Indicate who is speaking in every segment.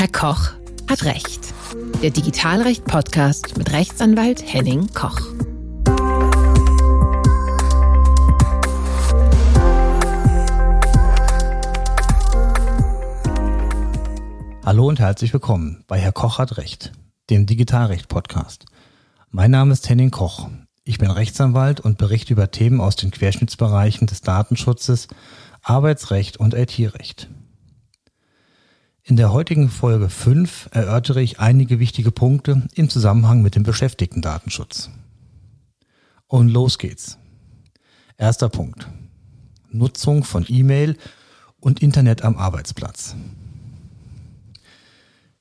Speaker 1: Herr Koch hat Recht. Der Digitalrecht-Podcast mit Rechtsanwalt Henning Koch.
Speaker 2: Hallo und herzlich willkommen bei Herr Koch hat Recht, dem Digitalrecht-Podcast. Mein Name ist Henning Koch. Ich bin Rechtsanwalt und berichte über Themen aus den Querschnittsbereichen des Datenschutzes, Arbeitsrecht und IT-Recht. In der heutigen Folge 5 erörtere ich einige wichtige Punkte im Zusammenhang mit dem Beschäftigten-Datenschutz. Und los geht's. Erster Punkt. Nutzung von E-Mail und Internet am Arbeitsplatz.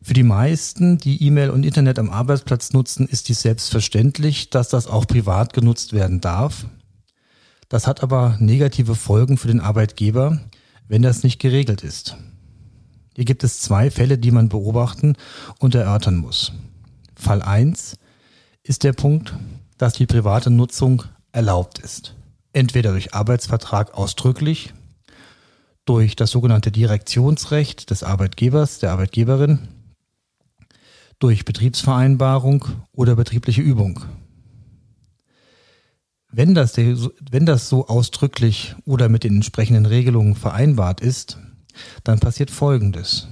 Speaker 2: Für die meisten, die E-Mail und Internet am Arbeitsplatz nutzen, ist dies selbstverständlich, dass das auch privat genutzt werden darf. Das hat aber negative Folgen für den Arbeitgeber, wenn das nicht geregelt ist. Hier gibt es zwei Fälle, die man beobachten und erörtern muss. Fall 1 ist der Punkt, dass die private Nutzung erlaubt ist. Entweder durch Arbeitsvertrag ausdrücklich, durch das sogenannte Direktionsrecht des Arbeitgebers, der Arbeitgeberin, durch Betriebsvereinbarung oder betriebliche Übung. Wenn das, wenn das so ausdrücklich oder mit den entsprechenden Regelungen vereinbart ist, dann passiert Folgendes.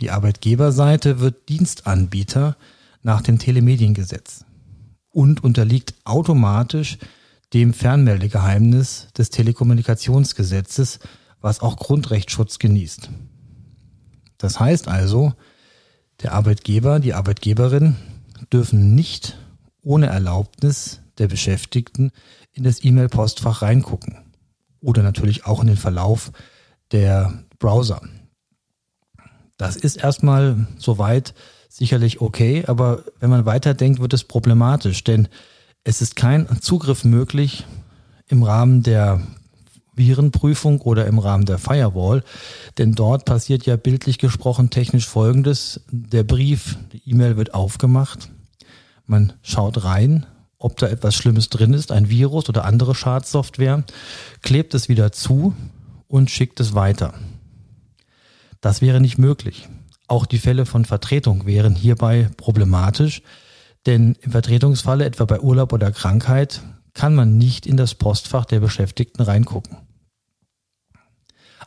Speaker 2: Die Arbeitgeberseite wird Dienstanbieter nach dem Telemediengesetz und unterliegt automatisch dem Fernmeldegeheimnis des Telekommunikationsgesetzes, was auch Grundrechtsschutz genießt. Das heißt also, der Arbeitgeber, die Arbeitgeberin dürfen nicht ohne Erlaubnis der Beschäftigten in das E-Mail-Postfach reingucken oder natürlich auch in den Verlauf der Browser. Das ist erstmal soweit sicherlich okay, aber wenn man weiterdenkt, wird es problematisch, denn es ist kein Zugriff möglich im Rahmen der Virenprüfung oder im Rahmen der Firewall, denn dort passiert ja bildlich gesprochen technisch Folgendes. Der Brief, die E-Mail wird aufgemacht, man schaut rein, ob da etwas Schlimmes drin ist, ein Virus oder andere Schadsoftware, klebt es wieder zu und schickt es weiter. Das wäre nicht möglich. Auch die Fälle von Vertretung wären hierbei problematisch, denn im Vertretungsfalle, etwa bei Urlaub oder Krankheit, kann man nicht in das Postfach der Beschäftigten reingucken.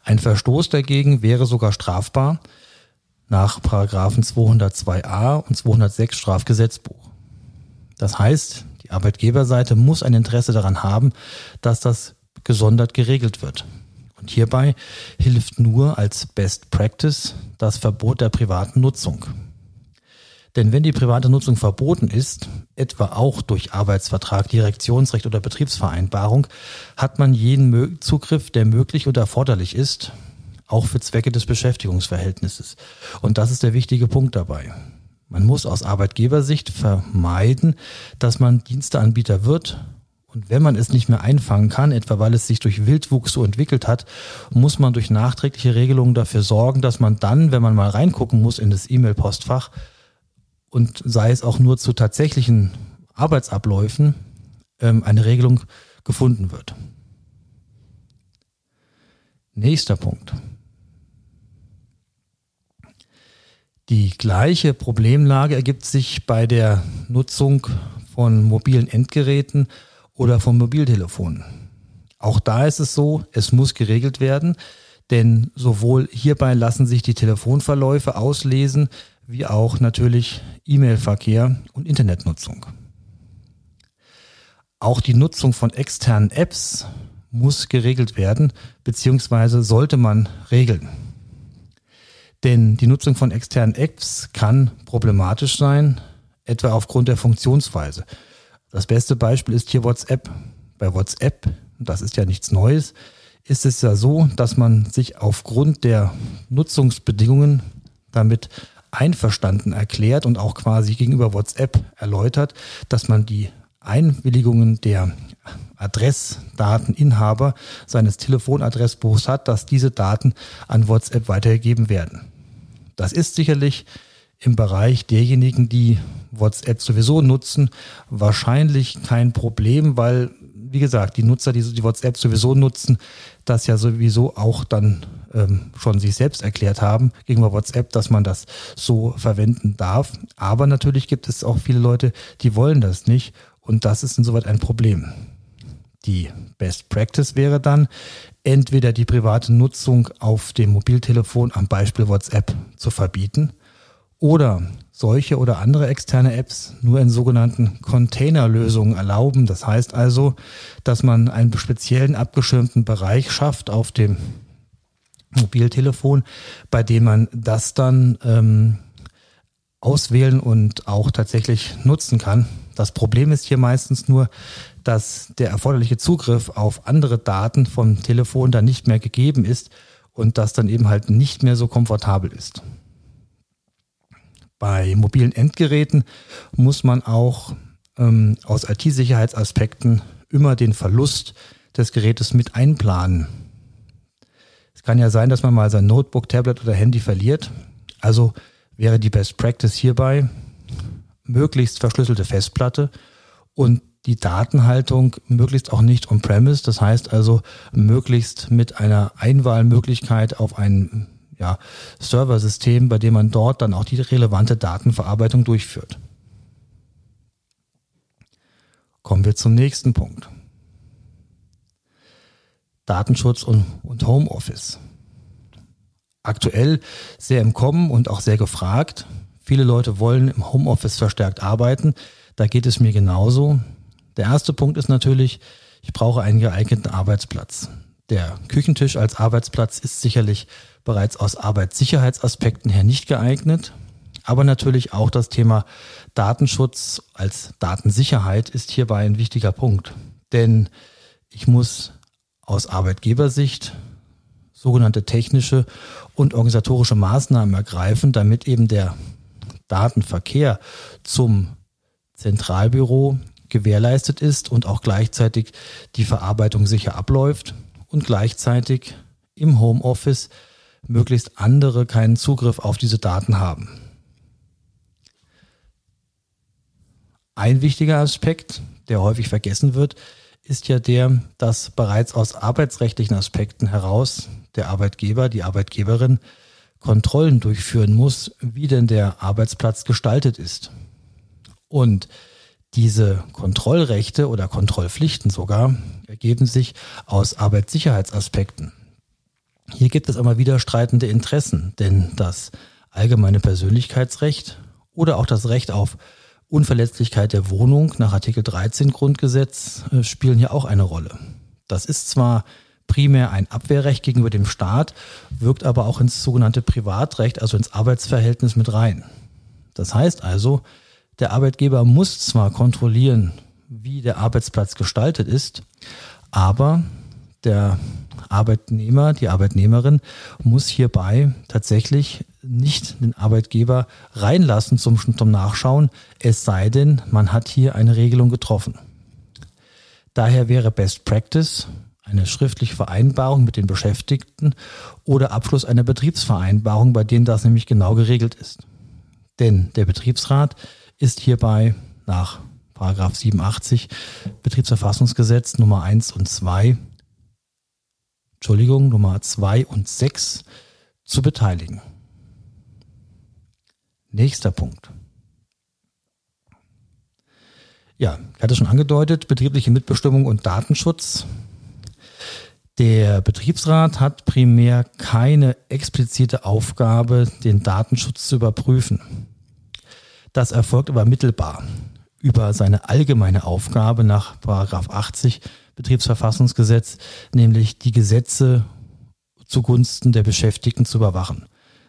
Speaker 2: Ein Verstoß dagegen wäre sogar strafbar nach Paragraphen 202a und 206 Strafgesetzbuch. Das heißt, die Arbeitgeberseite muss ein Interesse daran haben, dass das gesondert geregelt wird. Und hierbei hilft nur als Best Practice das Verbot der privaten Nutzung. Denn wenn die private Nutzung verboten ist, etwa auch durch Arbeitsvertrag, Direktionsrecht oder Betriebsvereinbarung, hat man jeden Zugriff, der möglich und erforderlich ist, auch für Zwecke des Beschäftigungsverhältnisses. Und das ist der wichtige Punkt dabei. Man muss aus Arbeitgebersicht vermeiden, dass man Diensteanbieter wird und wenn man es nicht mehr einfangen kann, etwa weil es sich durch Wildwuchs so entwickelt hat, muss man durch nachträgliche Regelungen dafür sorgen, dass man dann, wenn man mal reingucken muss in das E-Mail-Postfach und sei es auch nur zu tatsächlichen Arbeitsabläufen, ähm, eine Regelung gefunden wird. Nächster Punkt. Die gleiche Problemlage ergibt sich bei der Nutzung von mobilen Endgeräten oder vom Mobiltelefon. Auch da ist es so, es muss geregelt werden, denn sowohl hierbei lassen sich die Telefonverläufe auslesen, wie auch natürlich E-Mail-Verkehr und Internetnutzung. Auch die Nutzung von externen Apps muss geregelt werden, beziehungsweise sollte man regeln. Denn die Nutzung von externen Apps kann problematisch sein, etwa aufgrund der Funktionsweise. Das beste Beispiel ist hier WhatsApp. Bei WhatsApp, das ist ja nichts Neues, ist es ja so, dass man sich aufgrund der Nutzungsbedingungen damit einverstanden erklärt und auch quasi gegenüber WhatsApp erläutert, dass man die Einwilligungen der Adressdateninhaber seines Telefonadressbuchs hat, dass diese Daten an WhatsApp weitergegeben werden. Das ist sicherlich im Bereich derjenigen, die WhatsApp sowieso nutzen, wahrscheinlich kein Problem, weil, wie gesagt, die Nutzer, die die WhatsApp sowieso nutzen, das ja sowieso auch dann ähm, schon sich selbst erklärt haben gegenüber WhatsApp, dass man das so verwenden darf. Aber natürlich gibt es auch viele Leute, die wollen das nicht und das ist insoweit ein Problem. Die Best Practice wäre dann, entweder die private Nutzung auf dem Mobiltelefon am Beispiel WhatsApp zu verbieten oder solche oder andere externe Apps nur in sogenannten Containerlösungen erlauben. Das heißt also, dass man einen speziellen abgeschirmten Bereich schafft auf dem Mobiltelefon, bei dem man das dann ähm, auswählen und auch tatsächlich nutzen kann. Das Problem ist hier meistens nur, dass der erforderliche Zugriff auf andere Daten vom Telefon dann nicht mehr gegeben ist und das dann eben halt nicht mehr so komfortabel ist. Bei mobilen Endgeräten muss man auch ähm, aus IT-Sicherheitsaspekten immer den Verlust des Gerätes mit einplanen. Es kann ja sein, dass man mal sein Notebook, Tablet oder Handy verliert. Also wäre die Best Practice hierbei möglichst verschlüsselte Festplatte und die Datenhaltung möglichst auch nicht on-premise, das heißt also möglichst mit einer Einwahlmöglichkeit auf ein ja, Serversystem, bei dem man dort dann auch die relevante Datenverarbeitung durchführt. Kommen wir zum nächsten Punkt. Datenschutz und, und Homeoffice. Aktuell sehr im Kommen und auch sehr gefragt. Viele Leute wollen im Homeoffice verstärkt arbeiten. Da geht es mir genauso. Der erste Punkt ist natürlich, ich brauche einen geeigneten Arbeitsplatz. Der Küchentisch als Arbeitsplatz ist sicherlich bereits aus Arbeitssicherheitsaspekten her nicht geeignet. Aber natürlich auch das Thema Datenschutz als Datensicherheit ist hierbei ein wichtiger Punkt. Denn ich muss aus Arbeitgebersicht sogenannte technische und organisatorische Maßnahmen ergreifen, damit eben der Datenverkehr zum Zentralbüro gewährleistet ist und auch gleichzeitig die Verarbeitung sicher abläuft und gleichzeitig im Homeoffice möglichst andere keinen Zugriff auf diese Daten haben. Ein wichtiger Aspekt, der häufig vergessen wird, ist ja der, dass bereits aus arbeitsrechtlichen Aspekten heraus der Arbeitgeber, die Arbeitgeberin Kontrollen durchführen muss, wie denn der Arbeitsplatz gestaltet ist. Und diese Kontrollrechte oder Kontrollpflichten sogar ergeben sich aus Arbeitssicherheitsaspekten. Hier gibt es aber wieder streitende Interessen, denn das allgemeine Persönlichkeitsrecht oder auch das Recht auf Unverletzlichkeit der Wohnung nach Artikel 13 Grundgesetz äh, spielen hier auch eine Rolle. Das ist zwar primär ein Abwehrrecht gegenüber dem Staat, wirkt aber auch ins sogenannte Privatrecht, also ins Arbeitsverhältnis mit rein. Das heißt also, der Arbeitgeber muss zwar kontrollieren, wie der Arbeitsplatz gestaltet ist, aber der Arbeitnehmer, die Arbeitnehmerin muss hierbei tatsächlich nicht den Arbeitgeber reinlassen zum, zum Nachschauen, es sei denn, man hat hier eine Regelung getroffen. Daher wäre Best Practice eine schriftliche Vereinbarung mit den Beschäftigten oder Abschluss einer Betriebsvereinbarung, bei denen das nämlich genau geregelt ist. Denn der Betriebsrat ist hierbei nach 87 Betriebsverfassungsgesetz Nummer 1 und 2 Entschuldigung, Nummer 2 und 6 zu beteiligen. Nächster Punkt. Ja, ich hatte schon angedeutet, betriebliche Mitbestimmung und Datenschutz. Der Betriebsrat hat primär keine explizite Aufgabe, den Datenschutz zu überprüfen. Das erfolgt aber mittelbar über seine allgemeine Aufgabe nach 80 Betriebsverfassungsgesetz, nämlich die Gesetze zugunsten der Beschäftigten zu überwachen.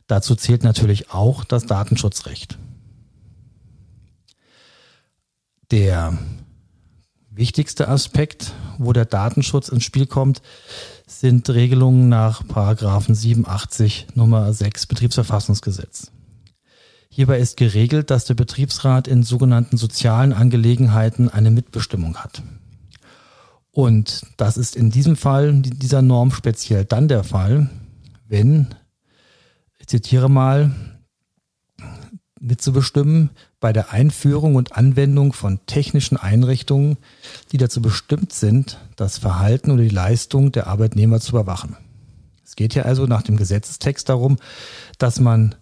Speaker 2: Dazu zählt natürlich auch das Datenschutzrecht. Der wichtigste Aspekt, wo der Datenschutz ins Spiel kommt, sind Regelungen nach Paragraphen 87 Nummer 6 Betriebsverfassungsgesetz. Hierbei ist geregelt, dass der Betriebsrat in sogenannten sozialen Angelegenheiten eine Mitbestimmung hat. Und das ist in diesem Fall, dieser Norm speziell dann der Fall, wenn, ich zitiere mal, mitzubestimmen bei der Einführung und Anwendung von technischen Einrichtungen, die dazu bestimmt sind, das Verhalten oder die Leistung der Arbeitnehmer zu überwachen. Es geht ja also nach dem Gesetzestext darum, dass man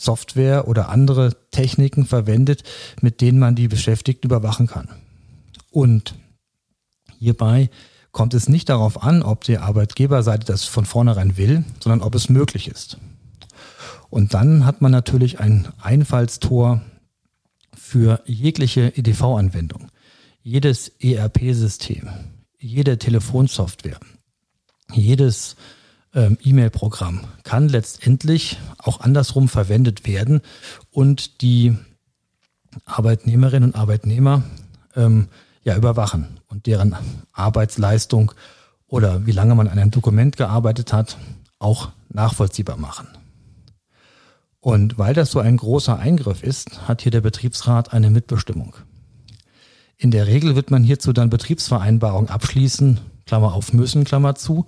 Speaker 2: Software oder andere Techniken verwendet, mit denen man die Beschäftigten überwachen kann. Und hierbei kommt es nicht darauf an, ob die Arbeitgeberseite das von vornherein will, sondern ob es möglich ist. Und dann hat man natürlich ein Einfallstor für jegliche EDV-Anwendung, jedes ERP-System, jede Telefonsoftware, jedes ähm, E-Mail-Programm kann letztendlich auch andersrum verwendet werden und die Arbeitnehmerinnen und Arbeitnehmer ähm, ja überwachen und deren Arbeitsleistung oder wie lange man an einem Dokument gearbeitet hat, auch nachvollziehbar machen. Und weil das so ein großer Eingriff ist, hat hier der Betriebsrat eine Mitbestimmung. In der Regel wird man hierzu dann Betriebsvereinbarung abschließen, Klammer auf müssen, Klammer zu,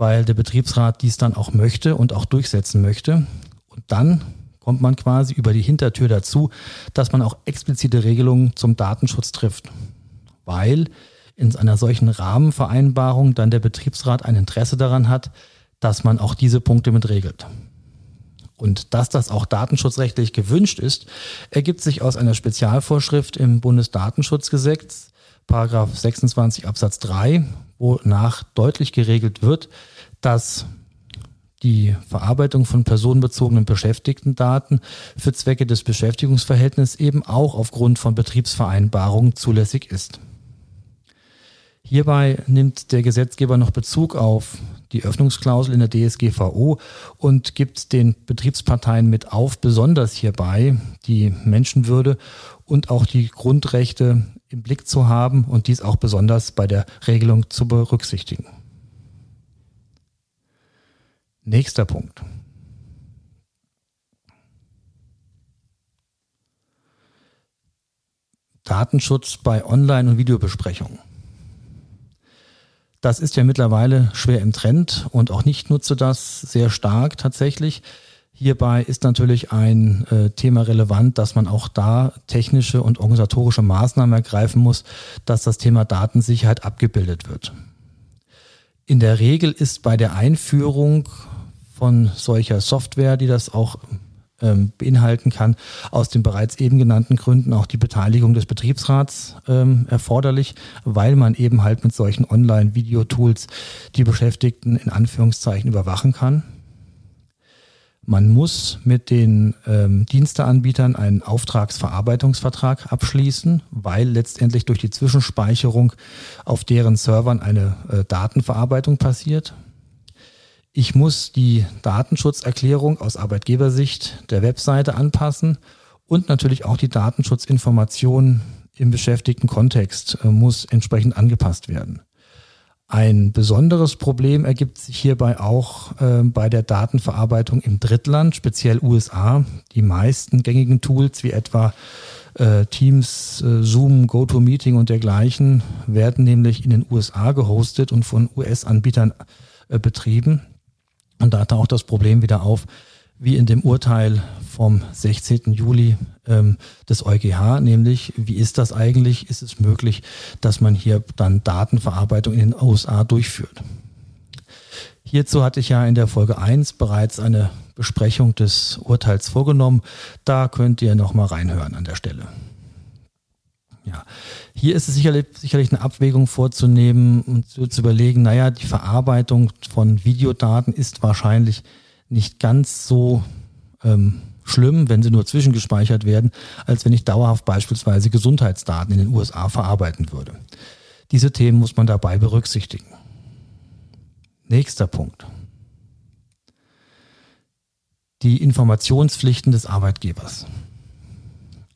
Speaker 2: weil der Betriebsrat dies dann auch möchte und auch durchsetzen möchte. Und dann kommt man quasi über die Hintertür dazu, dass man auch explizite Regelungen zum Datenschutz trifft. Weil in einer solchen Rahmenvereinbarung dann der Betriebsrat ein Interesse daran hat, dass man auch diese Punkte mit regelt. Und dass das auch datenschutzrechtlich gewünscht ist, ergibt sich aus einer Spezialvorschrift im Bundesdatenschutzgesetz, Paragraph 26 Absatz 3, wonach deutlich geregelt wird, dass die Verarbeitung von personenbezogenen Beschäftigtendaten für Zwecke des Beschäftigungsverhältnisses eben auch aufgrund von Betriebsvereinbarungen zulässig ist. Hierbei nimmt der Gesetzgeber noch Bezug auf die Öffnungsklausel in der DSGVO und gibt den Betriebsparteien mit auf, besonders hierbei die Menschenwürde und auch die Grundrechte im Blick zu haben und dies auch besonders bei der Regelung zu berücksichtigen. Nächster Punkt. Datenschutz bei Online- und Videobesprechungen. Das ist ja mittlerweile schwer im Trend und auch nicht nutze das sehr stark tatsächlich. Hierbei ist natürlich ein äh, Thema relevant, dass man auch da technische und organisatorische Maßnahmen ergreifen muss, dass das Thema Datensicherheit abgebildet wird. In der Regel ist bei der Einführung von solcher Software, die das auch ähm, beinhalten kann, aus den bereits eben genannten Gründen auch die Beteiligung des Betriebsrats ähm, erforderlich, weil man eben halt mit solchen Online-Video-Tools die Beschäftigten in Anführungszeichen überwachen kann. Man muss mit den ähm, Diensteanbietern einen Auftragsverarbeitungsvertrag abschließen, weil letztendlich durch die Zwischenspeicherung auf deren Servern eine äh, Datenverarbeitung passiert. Ich muss die Datenschutzerklärung aus Arbeitgebersicht der Webseite anpassen und natürlich auch die Datenschutzinformation im beschäftigten Kontext äh, muss entsprechend angepasst werden. Ein besonderes Problem ergibt sich hierbei auch äh, bei der Datenverarbeitung im Drittland, speziell USA. Die meisten gängigen Tools wie etwa äh, Teams, äh, Zoom, GoToMeeting und dergleichen werden nämlich in den USA gehostet und von US-Anbietern äh, betrieben. Und da taucht das Problem wieder auf, wie in dem Urteil vom 16. Juli ähm, des EuGH, nämlich wie ist das eigentlich? Ist es möglich, dass man hier dann Datenverarbeitung in den USA durchführt? Hierzu hatte ich ja in der Folge 1 bereits eine Besprechung des Urteils vorgenommen. Da könnt ihr nochmal reinhören an der Stelle. Ja, hier ist es sicherlich, sicherlich eine Abwägung vorzunehmen und zu, zu überlegen, naja, die Verarbeitung von Videodaten ist wahrscheinlich nicht ganz so ähm, schlimm, wenn sie nur zwischengespeichert werden, als wenn ich dauerhaft beispielsweise Gesundheitsdaten in den USA verarbeiten würde. Diese Themen muss man dabei berücksichtigen. Nächster Punkt. Die Informationspflichten des Arbeitgebers.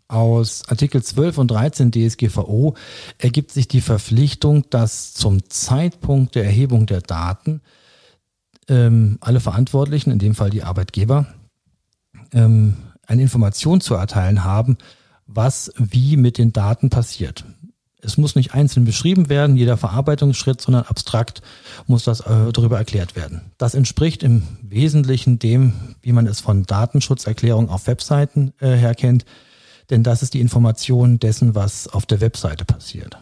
Speaker 2: Aus Artikel 12 und 13 DSGVO ergibt sich die Verpflichtung, dass zum Zeitpunkt der Erhebung der Daten ähm, alle Verantwortlichen, in dem Fall die Arbeitgeber, ähm, eine Information zu erteilen haben, was wie mit den Daten passiert. Es muss nicht einzeln beschrieben werden, jeder Verarbeitungsschritt, sondern abstrakt muss das äh, darüber erklärt werden. Das entspricht im Wesentlichen dem, wie man es von Datenschutzerklärungen auf Webseiten äh, her kennt, denn das ist die Information dessen, was auf der Webseite passiert.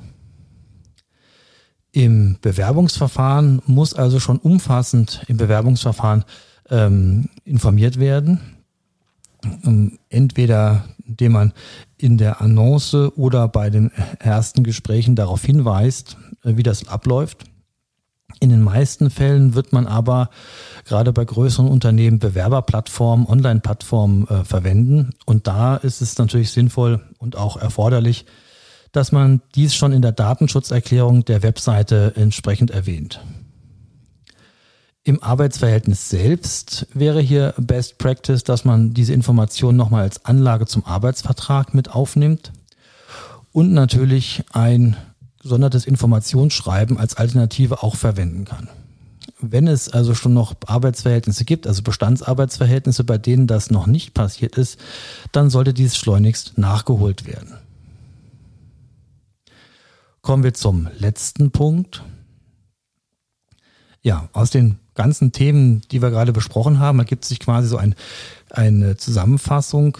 Speaker 2: Im Bewerbungsverfahren muss also schon umfassend im Bewerbungsverfahren ähm, informiert werden. Entweder indem man in der Annonce oder bei den ersten Gesprächen darauf hinweist, äh, wie das abläuft. In den meisten Fällen wird man aber gerade bei größeren Unternehmen Bewerberplattformen, Online-Plattformen äh, verwenden. Und da ist es natürlich sinnvoll und auch erforderlich, dass man dies schon in der Datenschutzerklärung der Webseite entsprechend erwähnt. Im Arbeitsverhältnis selbst wäre hier Best Practice, dass man diese Information nochmal als Anlage zum Arbeitsvertrag mit aufnimmt und natürlich ein gesondertes Informationsschreiben als Alternative auch verwenden kann. Wenn es also schon noch Arbeitsverhältnisse gibt, also Bestandsarbeitsverhältnisse, bei denen das noch nicht passiert ist, dann sollte dies schleunigst nachgeholt werden. Kommen wir zum letzten Punkt. Ja, aus den ganzen Themen, die wir gerade besprochen haben, ergibt sich quasi so ein, eine Zusammenfassung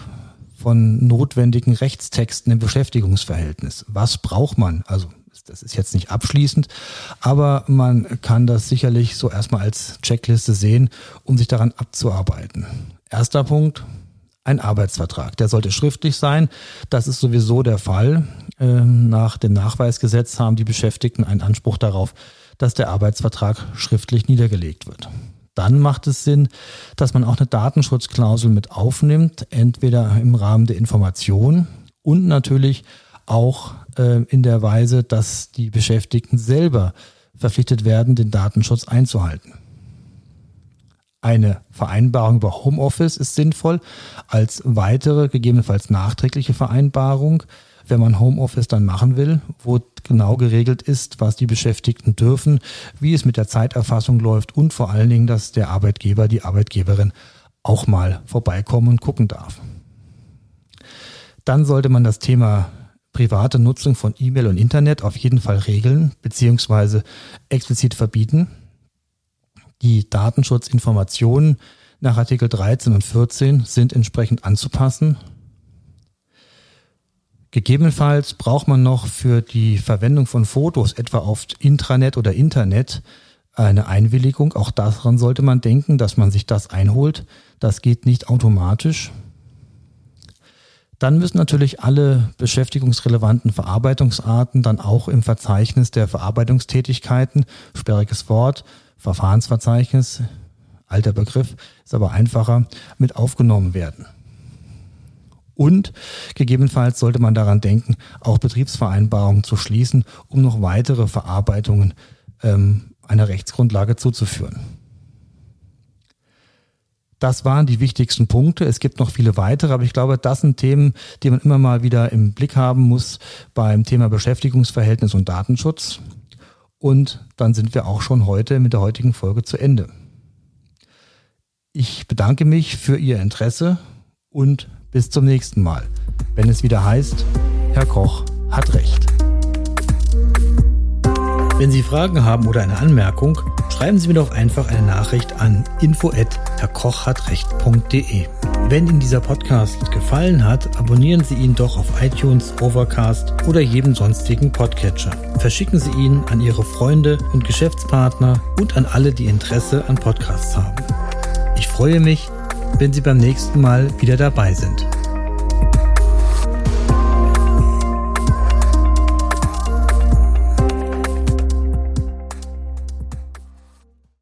Speaker 2: von notwendigen Rechtstexten im Beschäftigungsverhältnis. Was braucht man? Also das ist jetzt nicht abschließend, aber man kann das sicherlich so erstmal als Checkliste sehen, um sich daran abzuarbeiten. Erster Punkt, ein Arbeitsvertrag. Der sollte schriftlich sein. Das ist sowieso der Fall. Ähm, nach dem Nachweisgesetz haben die Beschäftigten einen Anspruch darauf, dass der Arbeitsvertrag schriftlich niedergelegt wird. Dann macht es Sinn, dass man auch eine Datenschutzklausel mit aufnimmt, entweder im Rahmen der Information und natürlich auch äh, in der Weise, dass die Beschäftigten selber verpflichtet werden, den Datenschutz einzuhalten. Eine Vereinbarung über Homeoffice ist sinnvoll als weitere, gegebenenfalls nachträgliche Vereinbarung wenn man Homeoffice dann machen will, wo genau geregelt ist, was die Beschäftigten dürfen, wie es mit der Zeiterfassung läuft und vor allen Dingen, dass der Arbeitgeber, die Arbeitgeberin auch mal vorbeikommen und gucken darf. Dann sollte man das Thema private Nutzung von E-Mail und Internet auf jeden Fall regeln bzw. explizit verbieten. Die Datenschutzinformationen nach Artikel 13 und 14 sind entsprechend anzupassen Gegebenenfalls braucht man noch für die Verwendung von Fotos, etwa auf Intranet oder Internet, eine Einwilligung. Auch daran sollte man denken, dass man sich das einholt. Das geht nicht automatisch. Dann müssen natürlich alle beschäftigungsrelevanten Verarbeitungsarten dann auch im Verzeichnis der Verarbeitungstätigkeiten, sperriges Wort, Verfahrensverzeichnis, alter Begriff, ist aber einfacher, mit aufgenommen werden. Und gegebenenfalls sollte man daran denken, auch Betriebsvereinbarungen zu schließen, um noch weitere Verarbeitungen ähm, einer Rechtsgrundlage zuzuführen. Das waren die wichtigsten Punkte. Es gibt noch viele weitere, aber ich glaube, das sind Themen, die man immer mal wieder im Blick haben muss beim Thema Beschäftigungsverhältnis und Datenschutz. Und dann sind wir auch schon heute mit der heutigen Folge zu Ende. Ich bedanke mich für Ihr Interesse und bis zum nächsten Mal, wenn es wieder heißt, Herr Koch hat Recht.
Speaker 3: Wenn Sie Fragen haben oder eine Anmerkung, schreiben Sie mir doch einfach eine Nachricht an info@herrkochhatrecht.de. Wenn Ihnen dieser Podcast gefallen hat, abonnieren Sie ihn doch auf iTunes, Overcast oder jedem sonstigen Podcatcher. Verschicken Sie ihn an Ihre Freunde und Geschäftspartner und an alle, die Interesse an Podcasts haben. Ich freue mich, wenn Sie beim nächsten Mal wieder dabei sind.